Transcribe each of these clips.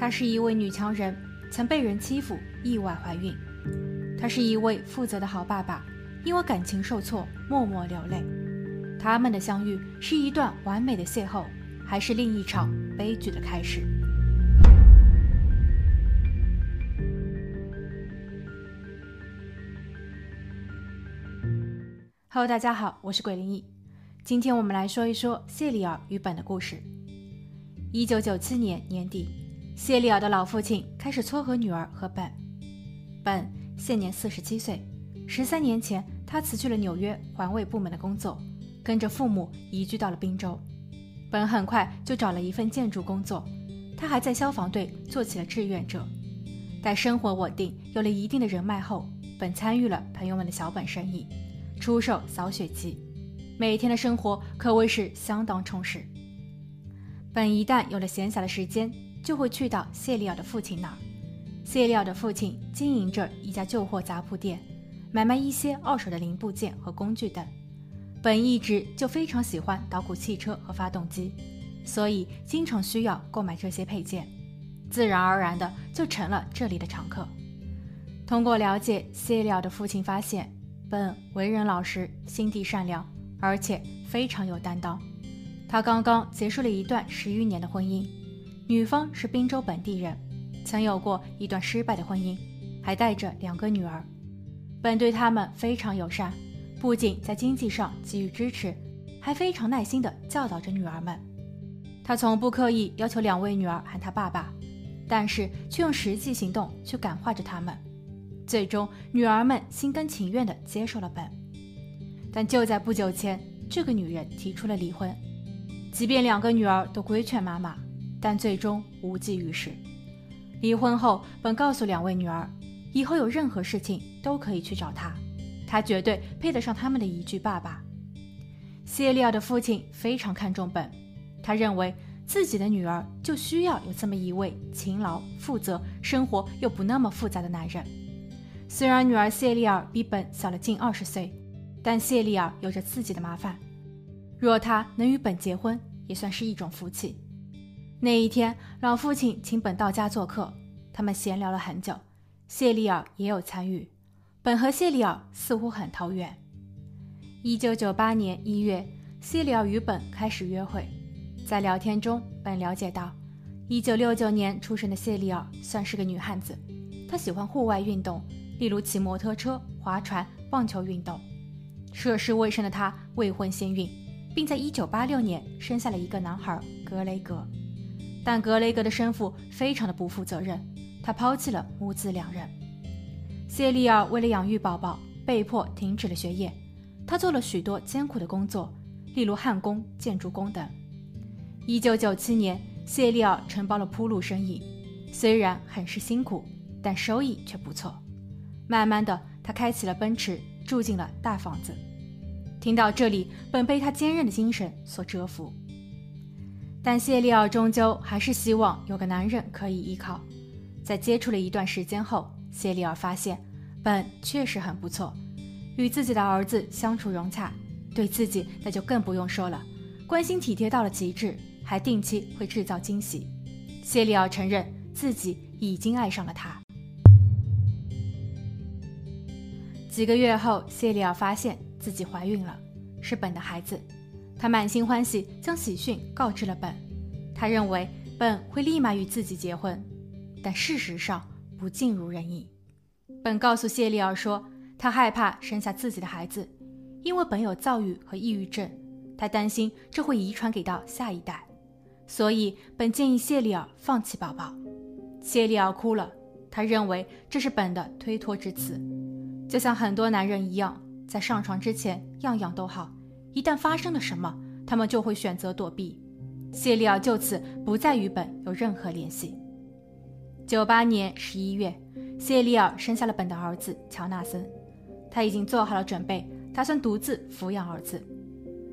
她是一位女强人，曾被人欺负，意外怀孕。他是一位负责的好爸爸，因为感情受挫，默默流泪。他们的相遇是一段完美的邂逅，还是另一场悲剧的开始？Hello，大家好，我是鬼灵异。今天我们来说一说谢利尔与本的故事。一九九七年年底，谢利尔的老父亲开始撮合女儿和本。本。现年四十七岁，十三年前，他辞去了纽约环卫部门的工作，跟着父母移居到了滨州。本很快就找了一份建筑工作，他还在消防队做起了志愿者。待生活稳定，有了一定的人脉后，本参与了朋友们的小本生意，出售扫雪机，每天的生活可谓是相当充实。本一旦有了闲暇的时间，就会去到谢利尔的父亲那儿。谢利尔的父亲经营着一家旧货杂铺店，买卖一些二手的零部件和工具等。本一直就非常喜欢捣鼓汽车和发动机，所以经常需要购买这些配件，自然而然的就成了这里的常客。通过了解谢利尔的父亲，发现本为人老实、心地善良，而且非常有担当。他刚刚结束了一段十余年的婚姻，女方是滨州本地人。曾有过一段失败的婚姻，还带着两个女儿。本对他们非常友善，不仅在经济上给予支持，还非常耐心地教导着女儿们。他从不刻意要求两位女儿喊他爸爸，但是却用实际行动去感化着他们。最终，女儿们心甘情愿地接受了本。但就在不久前，这个女人提出了离婚。即便两个女儿都规劝妈妈，但最终无济于事。离婚后，本告诉两位女儿，以后有任何事情都可以去找他，他绝对配得上他们的一句“爸爸”。谢利尔的父亲非常看重本，他认为自己的女儿就需要有这么一位勤劳、负责、生活又不那么复杂的男人。虽然女儿谢利尔比本小了近二十岁，但谢利尔有着自己的麻烦，若他能与本结婚，也算是一种福气。那一天，老父亲请本到家做客，他们闲聊了很久，谢利尔也有参与。本和谢利尔似乎很投缘。一九九八年一月，谢利尔与本开始约会，在聊天中，本了解到，一九六九年出生的谢利尔算是个女汉子，她喜欢户外运动，例如骑摩托车、划船、棒球运动。涉世未深的她未婚先孕，并在一九八六年生下了一个男孩格雷格。但格雷格的生父非常的不负责任，他抛弃了母子两人。谢利尔为了养育宝宝，被迫停止了学业。他做了许多艰苦的工作，例如焊工、建筑工等。一九九七年，谢利尔承包了铺路生意，虽然很是辛苦，但收益却不错。慢慢的，他开启了奔驰，住进了大房子。听到这里，本被他坚韧的精神所折服。但谢利尔终究还是希望有个男人可以依靠。在接触了一段时间后，谢利尔发现本确实很不错，与自己的儿子相处融洽，对自己那就更不用说了，关心体贴到了极致，还定期会制造惊喜。谢利尔承认自己已经爱上了他。几个月后，谢利尔发现自己怀孕了，是本的孩子。他满心欢喜，将喜讯告知了本。他认为本会立马与自己结婚，但事实上不尽如人意。本告诉谢利尔说，他害怕生下自己的孩子，因为本有躁郁和抑郁症，他担心这会遗传给到下一代，所以本建议谢利尔放弃宝宝。谢利尔哭了，他认为这是本的推脱之词，就像很多男人一样，在上床之前样样都好。一旦发生了什么，他们就会选择躲避。谢利尔就此不再与本有任何联系。九八年十一月，谢利尔生下了本的儿子乔纳森，他已经做好了准备，打算独自抚养儿子。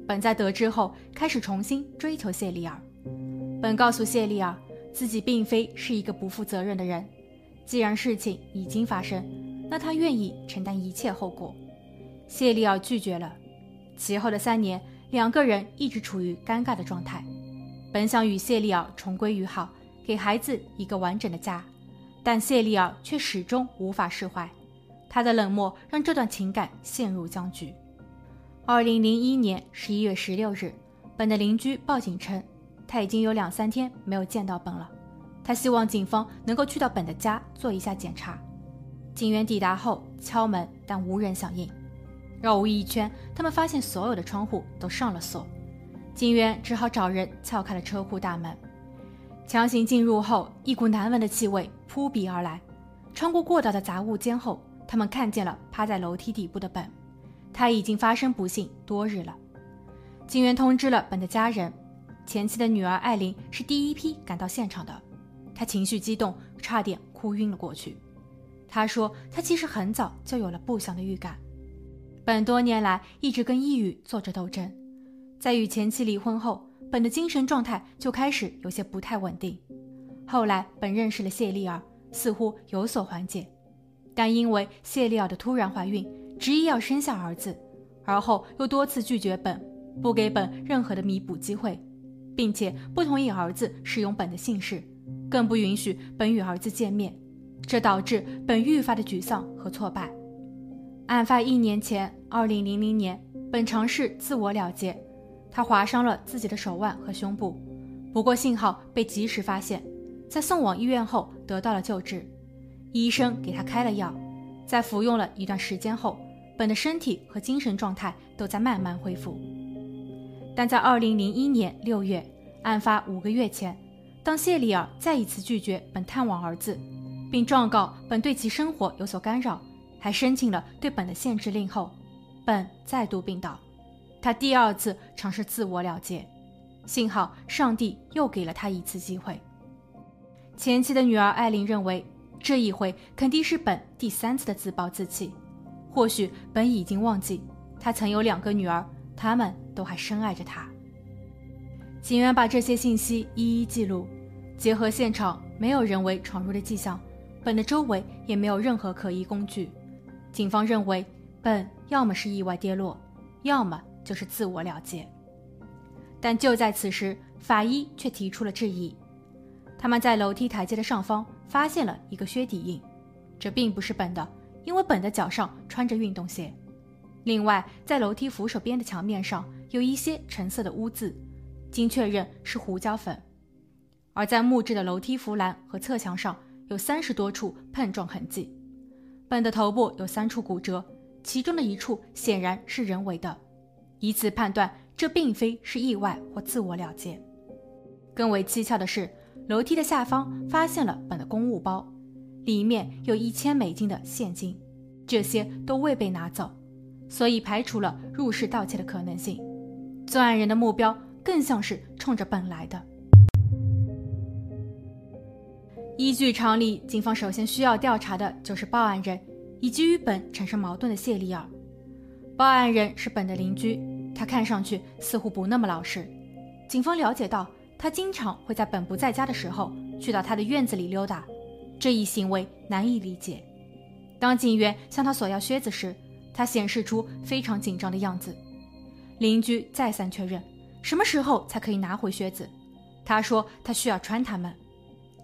本在得知后，开始重新追求谢利尔。本告诉谢利尔，自己并非是一个不负责任的人，既然事情已经发生，那他愿意承担一切后果。谢利尔拒绝了。其后的三年，两个人一直处于尴尬的状态。本想与谢利尔重归于好，给孩子一个完整的家，但谢丽尔却始终无法释怀。他的冷漠让这段情感陷入僵局。二零零一年十一月十六日，本的邻居报警称，他已经有两三天没有见到本了。他希望警方能够去到本的家做一下检查。警员抵达后敲门，但无人响应。绕屋一圈，他们发现所有的窗户都上了锁。警员只好找人撬开了车库大门。强行进入后，一股难闻的气味扑鼻而来。穿过过道的杂物间后，他们看见了趴在楼梯底部的本。他已经发生不幸多日了。警员通知了本的家人，前妻的女儿艾琳是第一批赶到现场的。她情绪激动，差点哭晕了过去。她说：“她其实很早就有了不祥的预感。本多年来一直跟抑郁做着斗争，在与前妻离婚后。”本的精神状态就开始有些不太稳定。后来，本认识了谢丽尔，似乎有所缓解，但因为谢丽尔的突然怀孕，执意要生下儿子，而后又多次拒绝本，不给本任何的弥补机会，并且不同意儿子使用本的姓氏，更不允许本与儿子见面，这导致本愈发的沮丧和挫败。案发一年前，二零零零年，本尝试自我了结。他划伤了自己的手腕和胸部，不过幸好被及时发现，在送往医院后得到了救治。医生给他开了药，在服用了一段时间后，本的身体和精神状态都在慢慢恢复。但在2001年6月，案发五个月前，当谢丽尔再一次拒绝本探望儿子，并状告本对其生活有所干扰，还申请了对本的限制令后，本再度病倒。他第二次尝试自我了结，幸好上帝又给了他一次机会。前妻的女儿艾琳认为，这一回肯定是本第三次的自暴自弃。或许本已经忘记，他曾有两个女儿，他们都还深爱着他。警员把这些信息一一记录，结合现场没有人为闯入的迹象，本的周围也没有任何可疑工具，警方认为本要么是意外跌落，要么。就是自我了结，但就在此时，法医却提出了质疑。他们在楼梯台阶的上方发现了一个靴底印，这并不是本的，因为本的脚上穿着运动鞋。另外，在楼梯扶手边的墙面上有一些橙色的污渍，经确认是胡椒粉。而在木质的楼梯扶栏和侧墙上有三十多处碰撞痕迹。本的头部有三处骨折，其中的一处显然是人为的。以此判断，这并非是意外或自我了结。更为蹊跷的是，楼梯的下方发现了本的公务包，里面有一千美金的现金，这些都未被拿走，所以排除了入室盗窃的可能性。作案人的目标更像是冲着本来的。依据常理，警方首先需要调查的就是报案人以及与本产生矛盾的谢丽尔。报案人是本的邻居，他看上去似乎不那么老实。警方了解到，他经常会在本不在家的时候去到他的院子里溜达，这一行为难以理解。当警员向他索要靴子时，他显示出非常紧张的样子。邻居再三确认，什么时候才可以拿回靴子？他说他需要穿它们，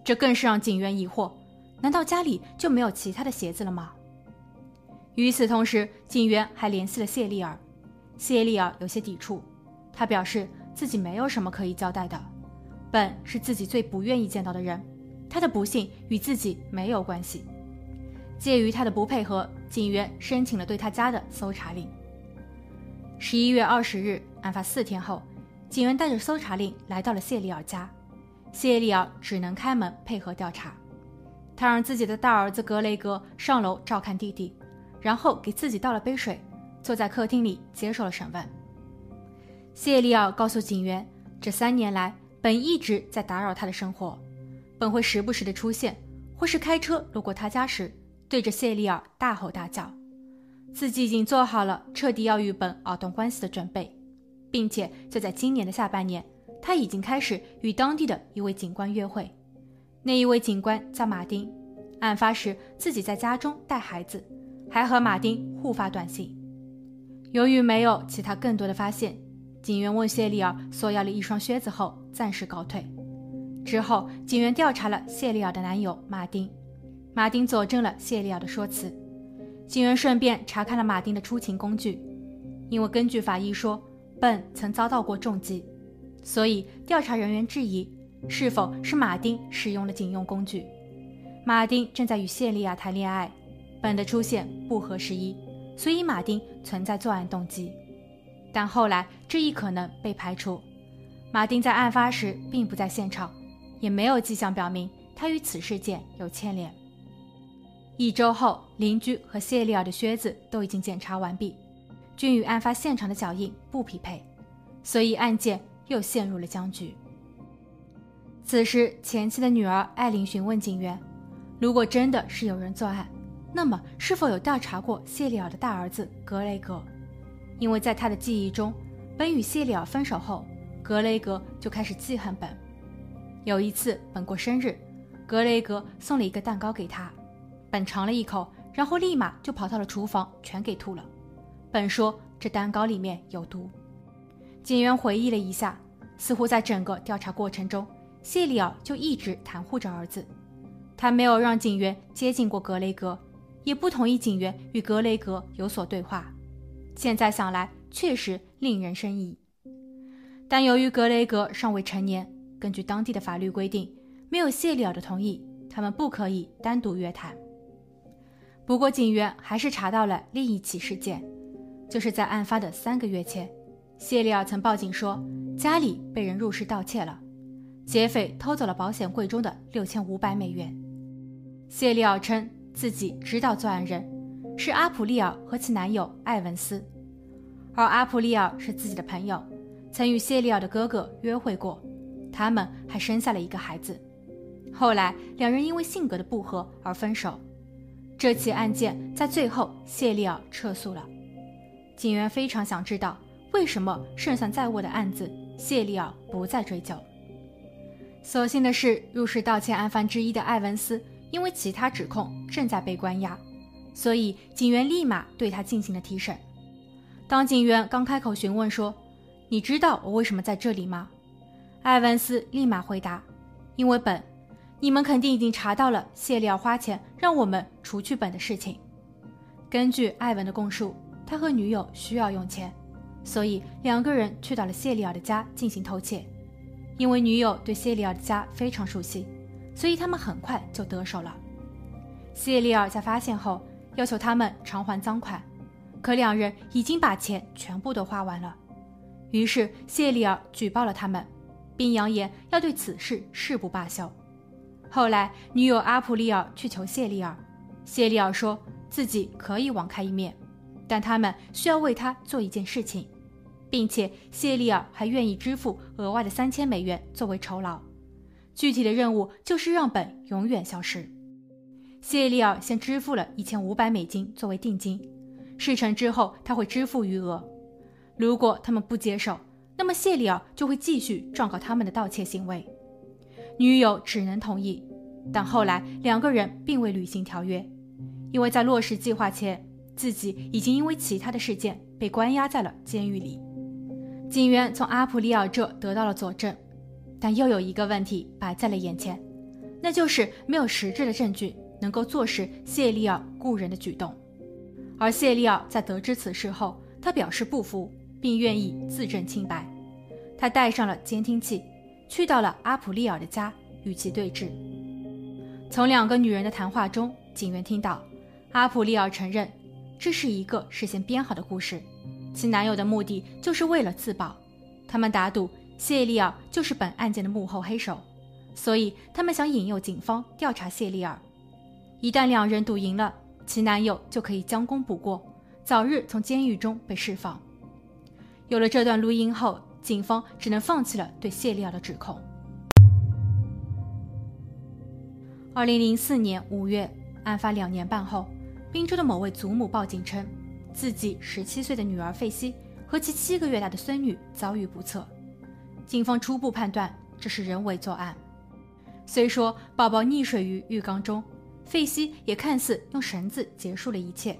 这更是让警员疑惑：难道家里就没有其他的鞋子了吗？与此同时，警员还联系了谢丽尔。谢丽尔有些抵触，他表示自己没有什么可以交代的。本是自己最不愿意见到的人，他的不幸与自己没有关系。介于他的不配合，警员申请了对他家的搜查令。十一月二十日，案发四天后，警员带着搜查令来到了谢丽尔家。谢丽尔只能开门配合调查。他让自己的大儿子格雷格上楼照看弟弟。然后给自己倒了杯水，坐在客厅里接受了审问。谢利尔告诉警员，这三年来本一直在打扰他的生活，本会时不时的出现，或是开车路过他家时，对着谢利尔大吼大叫。自己已经做好了彻底要与本藕断关系的准备，并且就在今年的下半年，他已经开始与当地的一位警官约会。那一位警官叫马丁，案发时自己在家中带孩子。还和马丁互发短信。由于没有其他更多的发现，警员问谢丽尔索要了一双靴子后，暂时告退。之后，警员调查了谢丽尔的男友马丁，马丁佐证了谢丽尔的说辞。警员顺便查看了马丁的出勤工具，因为根据法医说，本曾遭到过重击，所以调查人员质疑是否是马丁使用了警用工具。马丁正在与谢丽亚谈恋爱，本的出现不合时宜，所以马丁存在作案动机。但后来这一可能被排除，马丁在案发时并不在现场，也没有迹象表明他与此事件有牵连。一周后，邻居和谢利尔的靴子都已经检查完毕，均与案发现场的脚印不匹配，所以案件又陷入了僵局。此时，前妻的女儿艾琳询问警员：“如果真的是有人作案，那么是否有调查过谢里尔的大儿子格雷格？因为在他的记忆中，本与谢里尔分手后，格雷格就开始记恨本。有一次，本过生日，格雷格送了一个蛋糕给他。”本尝了一口，然后立马就跑到了厨房，全给吐了。本说这蛋糕里面有毒。警员回忆了一下，似乎在整个调查过程中，谢里尔就一直袒护着儿子，他没有让警员接近过格雷格，也不同意警员与格雷格有所对话。现在想来，确实令人生疑。但由于格雷格尚未成年，根据当地的法律规定，没有谢里尔的同意，他们不可以单独约谈。不过，警员还是查到了另一起事件，就是在案发的三个月前，谢利尔曾报警说家里被人入室盗窃了，劫匪偷走了保险柜中的六千五百美元。谢利尔称自己知道作案人是阿普利尔和其男友艾文斯，而阿普利尔是自己的朋友，曾与谢利尔的哥哥约会过，他们还生下了一个孩子。后来，两人因为性格的不合而分手。这起案件在最后，谢利尔撤诉了。警员非常想知道，为什么胜算在握的案子，谢利尔不再追究。所幸的是，入室盗窃案犯之一的艾文斯，因为其他指控正在被关押，所以警员立马对他进行了提审。当警员刚开口询问说：“你知道我为什么在这里吗？”艾文斯立马回答：“因为本。”你们肯定已经查到了谢利尔花钱让我们除去本的事情。根据艾文的供述，他和女友需要用钱，所以两个人去到了谢利尔的家进行偷窃。因为女友对谢利尔的家非常熟悉，所以他们很快就得手了。谢利尔在发现后要求他们偿还赃款，可两人已经把钱全部都花完了。于是谢利尔举报了他们，并扬言要对此事誓不罢休。后来，女友阿普利尔去求谢利尔，谢利尔说自己可以网开一面，但他们需要为他做一件事情，并且谢利尔还愿意支付额外的三千美元作为酬劳。具体的任务就是让本永远消失。谢利尔先支付了一千五百美金作为定金，事成之后他会支付余额。如果他们不接受，那么谢利尔就会继续状告他们的盗窃行为。女友只能同意，但后来两个人并未履行条约，因为在落实计划前，自己已经因为其他的事件被关押在了监狱里。警员从阿普利尔这得到了佐证，但又有一个问题摆在了眼前，那就是没有实质的证据能够坐实谢利尔雇人的举动。而谢利尔在得知此事后，他表示不服，并愿意自证清白。他带上了监听器。去到了阿普利尔的家，与其对峙。从两个女人的谈话中，警员听到阿普利尔承认这是一个事先编好的故事，其男友的目的就是为了自保。他们打赌谢利尔就是本案件的幕后黑手，所以他们想引诱警方调查谢利尔。一旦两人赌赢了，其男友就可以将功补过，早日从监狱中被释放。有了这段录音后。警方只能放弃了对谢利尔的指控。二零零四年五月，案发两年半后，滨州的某位祖母报警称，自己十七岁的女儿费西和其七个月大的孙女遭遇不测。警方初步判断这是人为作案。虽说宝宝溺水于浴缸中，费西也看似用绳子结束了一切，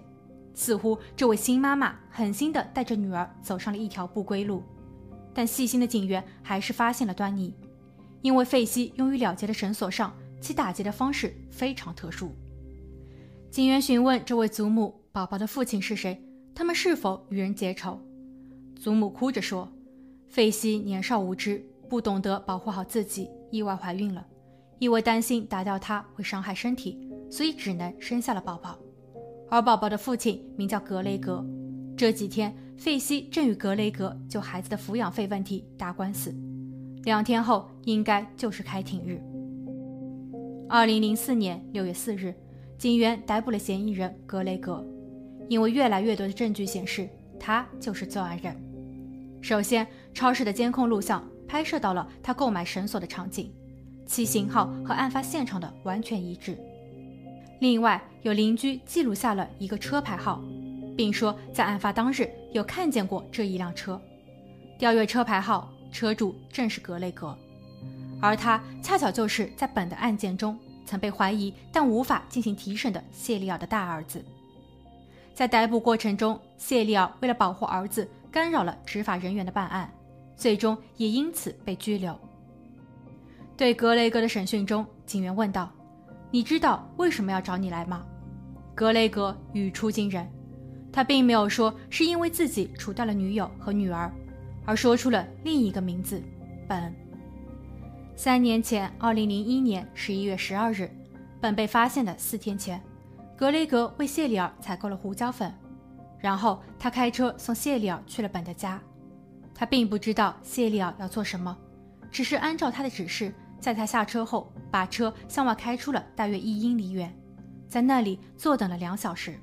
似乎这位新妈妈狠心地带着女儿走上了一条不归路。但细心的警员还是发现了端倪，因为费希用于了结的绳索上，其打结的方式非常特殊。警员询问这位祖母宝宝的父亲是谁，他们是否与人结仇？祖母哭着说：“费希年少无知，不懂得保护好自己，意外怀孕了。因为担心打掉他会伤害身体，所以只能生下了宝宝。而宝宝的父亲名叫格雷格。这几天，费希正与格雷格就孩子的抚养费问题打官司。两天后，应该就是开庭日。二零零四年六月四日。”警员逮捕了嫌疑人格雷格，因为越来越多的证据显示他就是作案人。首先，超市的监控录像拍摄到了他购买绳索的场景，其型号和案发现场的完全一致。另外，有邻居记录下了一个车牌号，并说在案发当日有看见过这一辆车。调阅车牌号，车主正是格雷格，而他恰巧就是在本的案件中。曾被怀疑但无法进行提审的谢利尔的大儿子，在逮捕过程中，谢利尔为了保护儿子，干扰了执法人员的办案，最终也因此被拘留。对格雷格的审讯中，警员问道：“你知道为什么要找你来吗？”格雷格语出惊人，他并没有说是因为自己除掉了女友和女儿，而说出了另一个名字——本。三年前，二零零一年十一月十二日，本被发现的四天前，格雷格为谢里尔采购了胡椒粉，然后他开车送谢里尔去了本的家。他并不知道谢里尔要做什么，只是按照他的指示，在他下车后，把车向外开出了大约一英里远，在那里坐等了两小时。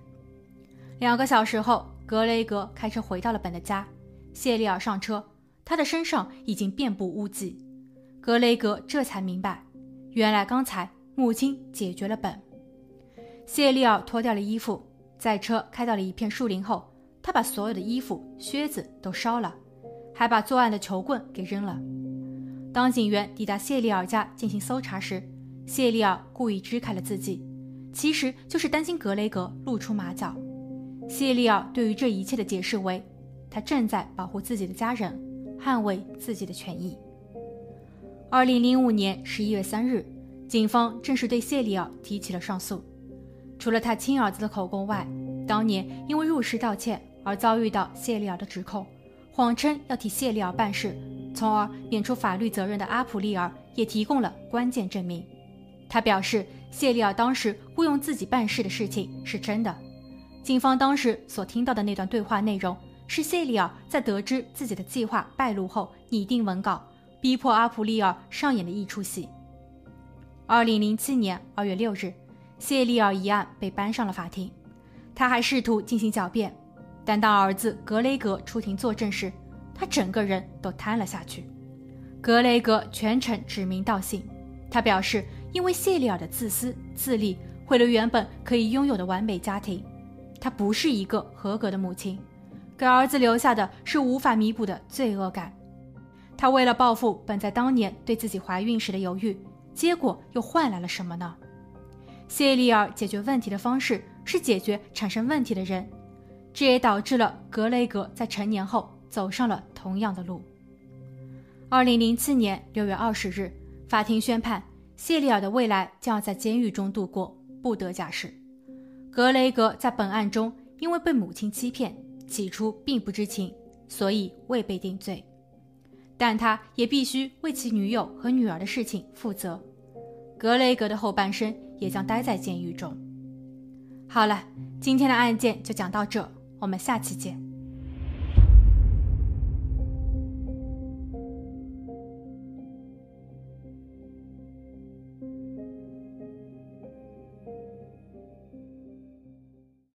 两个小时后，格雷格开车回到了本的家，谢里尔上车，他的身上已经遍布污迹。格雷格这才明白，原来刚才母亲解决了本。谢利尔脱掉了衣服，在车开到了一片树林后，他把所有的衣服、靴子都烧了，还把作案的球棍给扔了。当警员抵达谢利尔家进行搜查时，谢利尔故意支开了自己，其实就是担心格雷格露出马脚。谢利尔对于这一切的解释为，他正在保护自己的家人，捍卫自己的权益。二零零五年十一月三日，警方正式对谢里尔提起了上诉。除了他亲儿子的口供外，当年因为入室盗窃而遭遇到谢丽尔的指控，谎称要替谢丽尔办事，从而免除法律责任的阿普利尔也提供了关键证明。他表示，谢丽尔当时雇佣自己办事的事情是真的。警方当时所听到的那段对话内容，是谢丽尔在得知自己的计划败露后拟定文稿。逼迫阿普利尔上演的一出戏。二零零七年二月六日，谢利尔一案被搬上了法庭，他还试图进行狡辩，但当儿子格雷格出庭作证时，他整个人都瘫了下去。格雷格全程指名道姓，他表示，因为谢利尔的自私自利毁了原本可以拥有的完美家庭，他不是一个合格的母亲，给儿子留下的是无法弥补的罪恶感。他为了报复本在当年对自己怀孕时的犹豫，结果又换来了什么呢？谢利尔解决问题的方式是解决产生问题的人，这也导致了格雷格在成年后走上了同样的路。二零零七年六月二十日，法庭宣判谢利尔的未来将要在监狱中度过，不得假释。格雷格在本案中因为被母亲欺骗，起初并不知情，所以未被定罪。但他也必须为其女友和女儿的事情负责，格雷格的后半生也将待在监狱中。好了，今天的案件就讲到这，我们下期见。